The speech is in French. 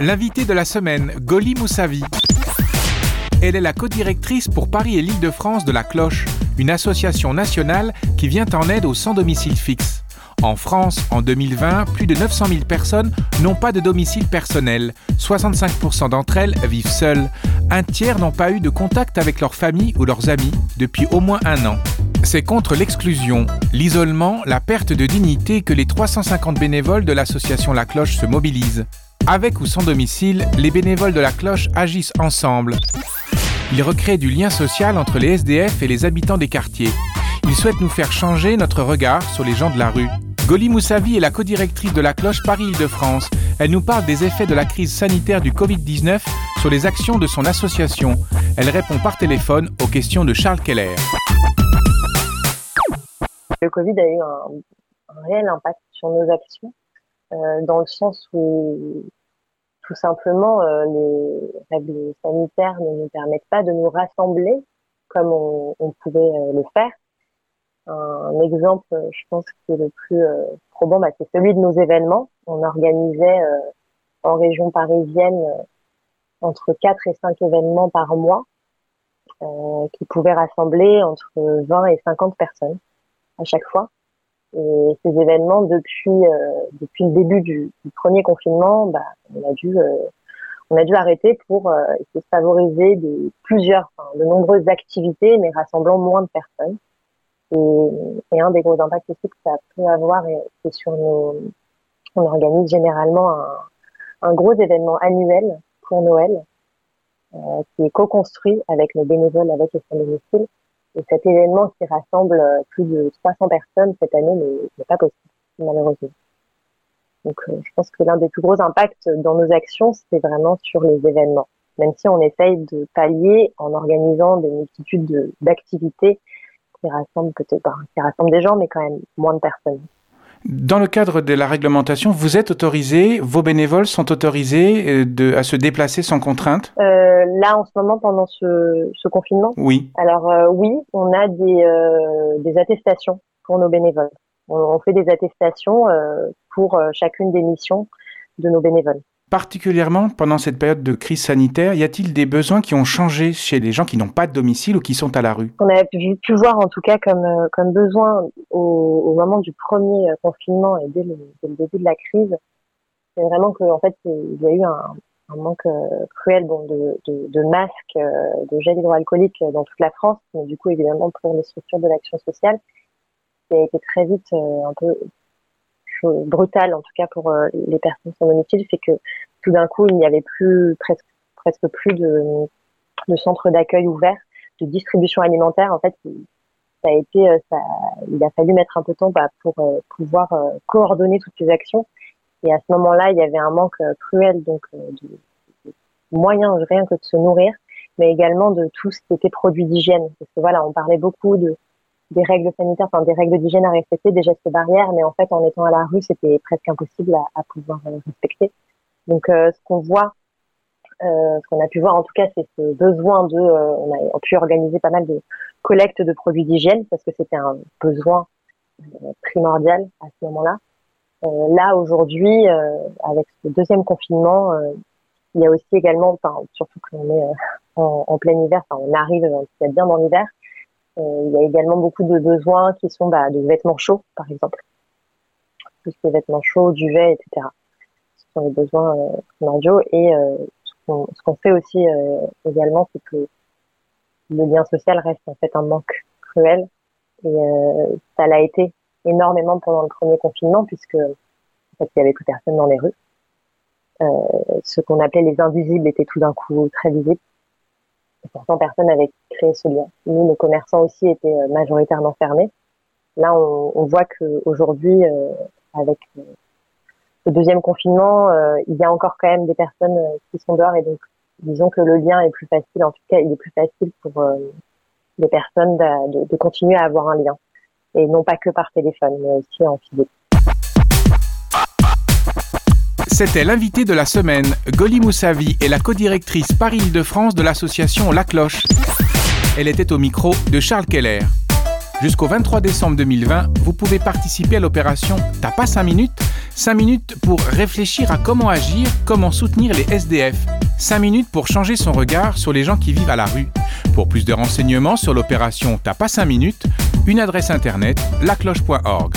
L'invité de la semaine, Goli Moussavi. Elle est la codirectrice pour Paris et l'Île-de-France de La Cloche, une association nationale qui vient en aide aux sans domicile fixe. En France, en 2020, plus de 900 000 personnes n'ont pas de domicile personnel. 65% d'entre elles vivent seules. Un tiers n'ont pas eu de contact avec leur famille ou leurs amis depuis au moins un an. C'est contre l'exclusion, l'isolement, la perte de dignité que les 350 bénévoles de l'association La Cloche se mobilisent. Avec ou sans domicile, les bénévoles de La Cloche agissent ensemble. Ils recréent du lien social entre les SDF et les habitants des quartiers. Ils souhaitent nous faire changer notre regard sur les gens de la rue. Goli Moussavi est la codirectrice de la cloche Paris-Île-de-France. Elle nous parle des effets de la crise sanitaire du Covid-19 sur les actions de son association. Elle répond par téléphone aux questions de Charles Keller. Le Covid a eu un, réel impact sur nos actions, euh, dans le sens où tout simplement euh, les règles sanitaires ne nous permettent pas de nous rassembler comme on, pouvait euh, le faire. Un exemple, je pense, qui est le plus probant, bah, c'est celui de nos événements. On organisait en région parisienne entre 4 et 5 événements par mois qui pouvaient rassembler entre 20 et 50 personnes à chaque fois. Et ces événements, depuis euh, depuis le début du, premier confinement, bah, on a dû euh, on a dû arrêter pour euh, essayer de favoriser plusieurs, enfin, de nombreuses activités, mais rassemblant moins de personnes. Et, et un des gros impacts aussi que ça peut avoir, c'est sur nos, on organise généralement un, un gros événement annuel pour Noël, euh, qui est co-construit avec nos bénévoles, avec les domicile, et cet événement qui rassemble euh, plus de 300 personnes cette année n'est pas possible, malheureusement. Donc, euh, je pense que l'un des plus gros impacts dans nos actions, c'est vraiment sur les événements. Même si on essaye de pallier en organisant des multitudes d'activités qui rassemblent peut-être, qui rassemblent des gens, mais quand même moins de personnes. Dans le cadre de la réglementation, vous êtes autorisé, vos bénévoles sont autorisés euh, de, à se déplacer sans contrainte? Euh, Là, en ce moment, pendant ce, ce confinement? Oui. Alors euh, oui, on a des, euh, des attestations pour nos bénévoles. On, on fait des attestations pour chacune des missions de nos bénévoles. Particulièrement pendant cette période de crise sanitaire, y a-t-il des besoins qui ont changé chez les gens qui n'ont pas de domicile ou qui sont à la rue? On a pu, voir en tout cas comme, euh, besoin au, moment du premier euh, confinement et dès le, début de la crise, c'est vraiment que en fait il y a eu un, manque euh, cruel de, de masques, de gel hydroalcoolique dans toute la France, mais du coup évidemment pour les structures de l'action sociale, qui a été très vite un peu brutale, en tout cas pour euh, les personnes sans domicile, c'est que tout d'un coup, il n'y avait plus presque presque plus de, de centres d'accueil ouverts, de distribution alimentaire. En fait, ça a été, euh, ça, il a fallu mettre un peu de temps bah, pour euh, pouvoir coordonner toutes ces actions. Et à ce moment-là, il y avait un manque cruel donc de, de moyens rien que de se nourrir, mais également de tout ce qui était produits d'hygiène. Parce que voilà, on parlait beaucoup de des règles sanitaires, enfin des règles d'hygiène à respecter, des gestes barrières, mais en fait en étant à la rue, c'était presque impossible à, à pouvoir euh, respecter. Donc euh, ce qu'on voit, euh, ce qu'on a pu voir en tout cas, c'est ce besoin de, euh, on a, on pu organiser pas mal de collectes de produits d'hygiène parce que c'était un besoin euh, primordial à ce moment-là. là aujourd'hui, avec ce deuxième confinement, il y a aussi également, enfin surtout qu'on est en, en, plein hiver, enfin on arrive, y a bien dans l'hiver, euh, il y a également beaucoup de besoins qui sont bah, de vêtements chauds, par exemple. Tout ce qui est vêtements chauds, duvet, etc. Ce sont les besoins euh, primordiaux. Et euh, ce qu'on fait aussi également, c'est que le lien social reste en fait un manque cruel. Et ça l'a été énormément pendant le premier confinement, puisque en fait, il y avait plus personne dans les rues. Euh, ce qu'on appelait les invisibles étaient tout d'un coup très visibles pourtant personne n'avait créé ce lien. Nous, nos commerçants aussi étaient euh, majoritairement fermés. Là, on, on voit qu'aujourd'hui, euh, avec euh, le deuxième confinement, euh, il y a encore quand même des personnes euh, qui sont dehors et donc disons que le lien est plus facile. En tout cas, il est plus facile pour les personnes de, de, de, continuer à avoir un lien et non pas que par téléphone, mais aussi en physique. C'était l'invité de la semaine. Goli Moussavi est la codirectrice Paris-Île-de-France de l'association La Cloche. Elle était au micro de Charles Keller. Jusqu'au 23 décembre 2020, vous pouvez participer à l'opération T'as pas 5 minutes? 5 minutes pour réfléchir à comment agir, comment soutenir les SDF. 5 minutes pour changer son regard sur les gens qui vivent à la rue. Pour plus de renseignements sur l'opération T'as pas 5 minutes, une adresse internet lacloche.org.